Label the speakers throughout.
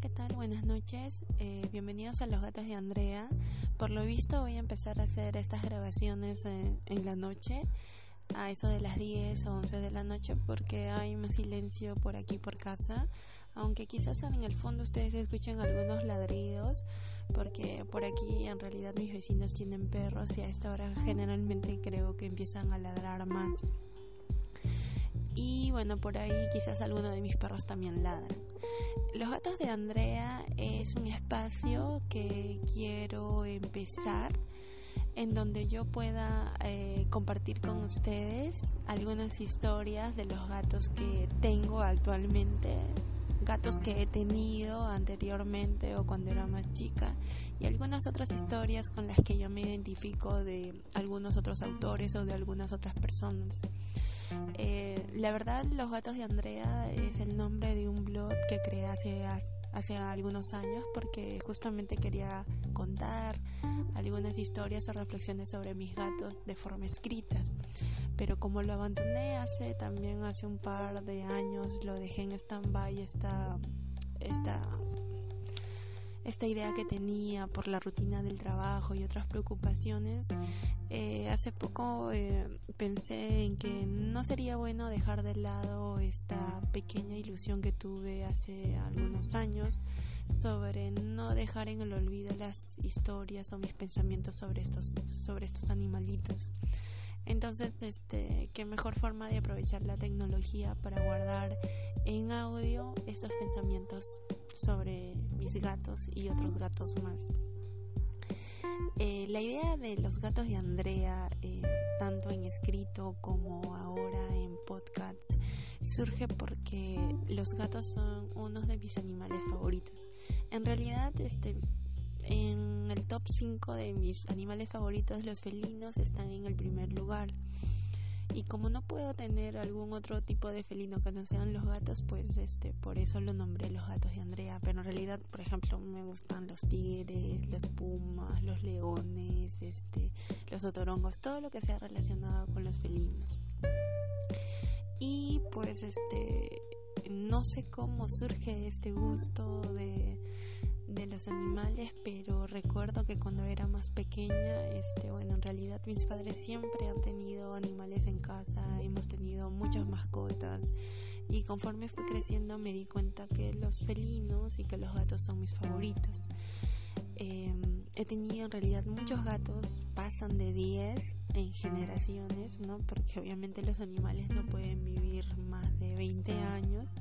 Speaker 1: ¿qué tal? Buenas noches. Eh, bienvenidos a Los Gatos de Andrea. Por lo visto voy a empezar a hacer estas grabaciones en, en la noche, a eso de las 10 o 11 de la noche, porque hay más silencio por aquí por casa. Aunque quizás en el fondo ustedes escuchen algunos ladridos, porque por aquí en realidad mis vecinos tienen perros y a esta hora generalmente creo que empiezan a ladrar más. Y bueno, por ahí quizás alguno de mis perros también ladran. Los gatos de Andrea es un espacio que quiero empezar en donde yo pueda eh, compartir con ustedes algunas historias de los gatos que tengo actualmente, gatos que he tenido anteriormente o cuando era más chica y algunas otras historias con las que yo me identifico de algunos otros autores o de algunas otras personas. Eh, la verdad, Los Gatos de Andrea es el nombre de un blog que creé hace, hace algunos años porque justamente quería contar algunas historias o reflexiones sobre mis gatos de forma escrita. Pero como lo abandoné hace también hace un par de años, lo dejé en stand-by esta, esta esta idea que tenía por la rutina del trabajo y otras preocupaciones, eh, hace poco eh, pensé en que no sería bueno dejar de lado esta pequeña ilusión que tuve hace algunos años sobre no dejar en el olvido las historias o mis pensamientos sobre estos, sobre estos animalitos. Entonces, este, qué mejor forma de aprovechar la tecnología para guardar en audio estos pensamientos sobre mis gatos y otros gatos más. Eh, la idea de los gatos de Andrea, eh, tanto en escrito como ahora en podcasts, surge porque los gatos son uno de mis animales favoritos. En realidad, este, en el top 5 de mis animales favoritos, los felinos están en el primer lugar. Y como no puedo tener algún otro tipo de felino que no sean los gatos, pues este, por eso lo nombré los gatos de Andrea. Pero en realidad, por ejemplo, me gustan los tigres, los pumas, los leones, este, los otorongos, todo lo que sea relacionado con los felinos. Y pues este, no sé cómo surge este gusto de de los animales, pero recuerdo que cuando era más pequeña, este, bueno, en realidad mis padres siempre han tenido animales en casa, hemos tenido muchas mascotas y conforme fui creciendo me di cuenta que los felinos y que los gatos son mis favoritos. Em, he tenido en realidad muchos gatos, pasan de 10 en generaciones, ¿no? Porque obviamente los animales no pueden vivir más de 20 años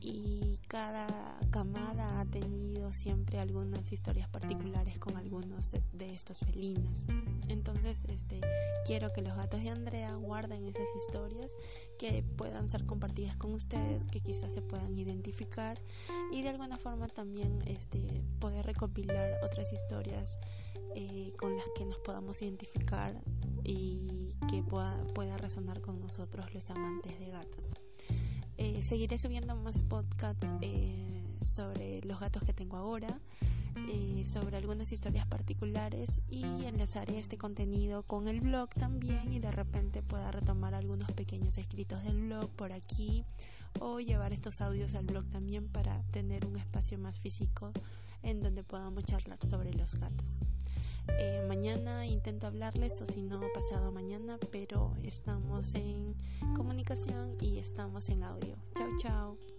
Speaker 1: y cada camada ha tenido siempre algunas historias particulares con algunos de estos felinos. Entonces, este, quiero que los gatos de Andrea guarden esas historias que puedan ser compartidas con ustedes, que quizás se puedan identificar y de alguna forma también este, poder recopilar otras historias eh, con las que nos podamos identificar y que pueda, pueda resonar con nosotros los amantes de gatos. Eh, seguiré subiendo más podcasts eh, sobre los gatos que tengo ahora, eh, sobre algunas historias particulares y enlazaré este contenido con el blog también y de repente pueda retomar algunos pequeños escritos del blog por aquí o llevar estos audios al blog también para tener un espacio más físico en donde podamos charlar sobre los gatos. Eh, mañana intento hablarles o si no pasado mañana, pero estamos en comunicación estamos en audio. Chao, chao.